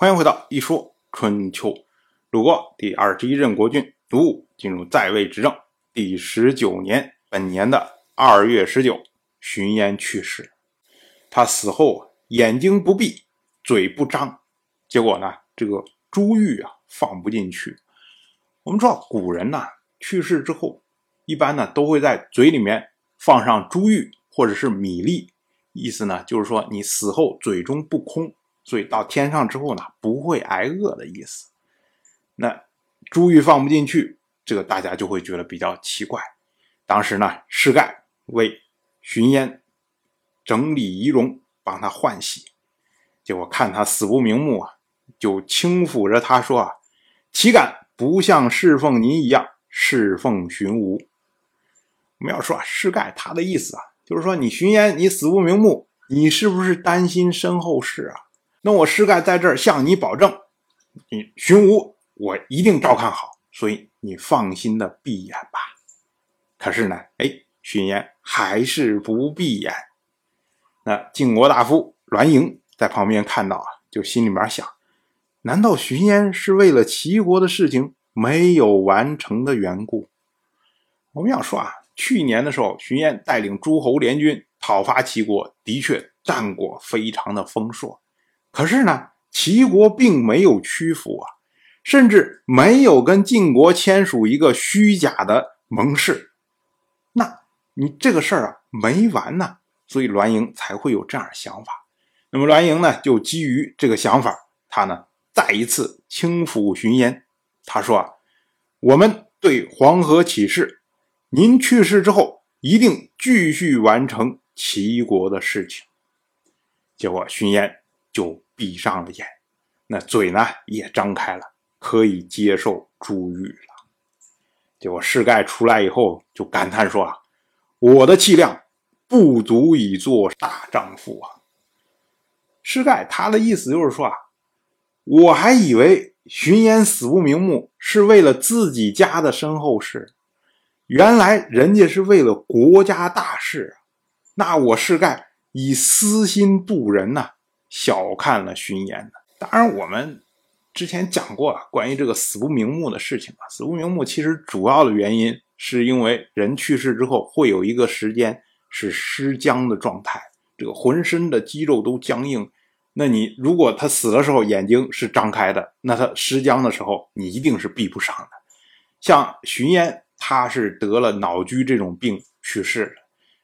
欢迎回到一说春秋。鲁国第二十一任国君鲁武进入在位执政第十九年，本年的二月十九，荀嫣去世。他死后眼睛不闭，嘴不张，结果呢，这个珠玉啊放不进去。我们知道古人呢去世之后，一般呢都会在嘴里面放上珠玉或者是米粒。意思呢，就是说你死后嘴中不空，所以到天上之后呢，不会挨饿的意思。那珠玉放不进去，这个大家就会觉得比较奇怪。当时呢，施盖为荀嫣整理仪容，帮他换洗，结果看他死不瞑目啊，就轻抚着他说：“啊，岂敢不像侍奉您一样侍奉荀吴？”我们要说啊，施盖他的意思啊。就是说，你荀嫣，你死不瞑目，你是不是担心身后事啊？那我施盖在这儿向你保证，你荀吴我一定照看好，所以你放心的闭眼吧。可是呢，哎，荀嫣还是不闭眼。那晋国大夫栾盈在旁边看到啊，就心里面想：难道荀嫣是为了齐国的事情没有完成的缘故？我们要说啊。去年的时候，荀嫣带领诸侯联军讨伐齐国，的确战果非常的丰硕。可是呢，齐国并没有屈服啊，甚至没有跟晋国签署一个虚假的盟誓。那你这个事儿啊没完呢，所以栾盈才会有这样的想法。那么栾盈呢，就基于这个想法，他呢再一次轻抚荀嫣，他说啊，我们对黄河起誓。您去世之后，一定继续完成齐国的事情。结果荀嫣就闭上了眼，那嘴呢也张开了，可以接受珠玉了。结果世盖出来以后就感叹说：“啊，我的气量不足以做大丈夫啊。”世盖他的意思就是说啊，我还以为荀嫣死不瞑目是为了自己家的身后事。原来人家是为了国家大事，那我世盖以私心度人呐，小看了荀嫣呢。当然，我们之前讲过了关于这个死不瞑目的事情啊，死不瞑目其实主要的原因是因为人去世之后会有一个时间是尸僵的状态，这个浑身的肌肉都僵硬。那你如果他死的时候眼睛是张开的，那他尸僵的时候你一定是闭不上的。像荀嫣。他是得了脑疽这种病去世的，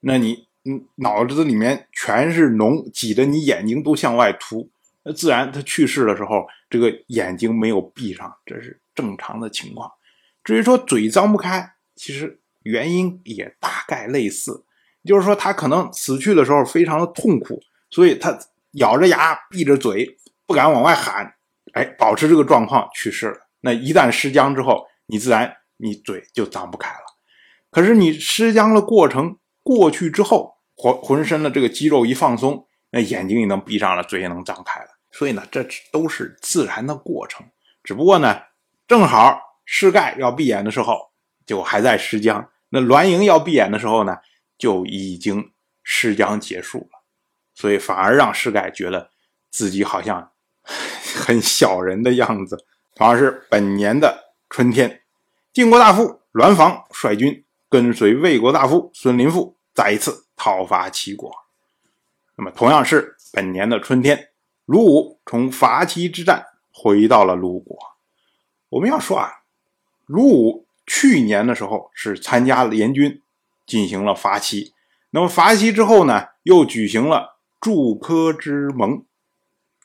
那你嗯脑子里面全是脓，挤得你眼睛都向外凸，那自然他去世的时候这个眼睛没有闭上，这是正常的情况。至于说嘴张不开，其实原因也大概类似，就是说他可能死去的时候非常的痛苦，所以他咬着牙闭着嘴不敢往外喊，哎，保持这个状况去世了。那一旦失僵之后，你自然。你嘴就张不开了，可是你尸僵的过程过去之后，浑浑身的这个肌肉一放松，那眼睛也能闭上了，嘴也能张开了。所以呢，这都是自然的过程。只不过呢，正好施盖要闭眼的时候，就还在施僵；那栾盈要闭眼的时候呢，就已经施僵结束了。所以反而让施盖觉得自己好像很小人的样子。同样是本年的春天。晋国大夫栾房率军跟随魏国大夫孙林父再一次讨伐齐国。那么，同样是本年的春天，鲁武从伐齐之战回到了鲁国。我们要说啊，鲁武去年的时候是参加联军进行了伐齐，那么伐齐之后呢，又举行了祝科之盟，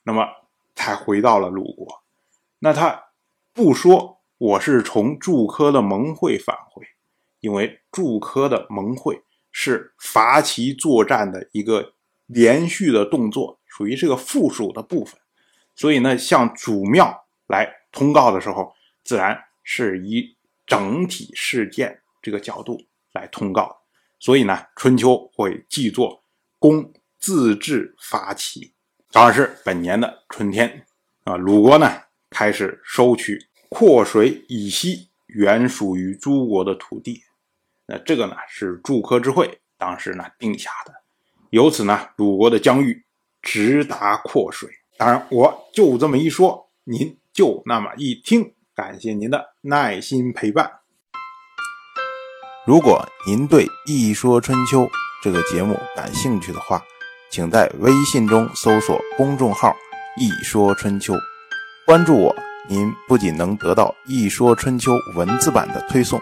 那么才回到了鲁国。那他不说。我是从祝科的盟会返回，因为祝科的盟会是伐齐作战的一个连续的动作，属于这个附属的部分，所以呢，向主庙来通告的时候，自然是以整体事件这个角度来通告，所以呢，春秋会记作公自治伐齐。当然是本年的春天啊，鲁国呢开始收取。阔水以西，原属于诸国的土地。那这个呢，是祝科之会当时呢定下的。由此呢，鲁国的疆域直达阔水。当然，我就这么一说，您就那么一听。感谢您的耐心陪伴。如果您对《一说春秋》这个节目感兴趣的话，请在微信中搜索公众号“一说春秋”，关注我。您不仅能得到《一说春秋》文字版的推送，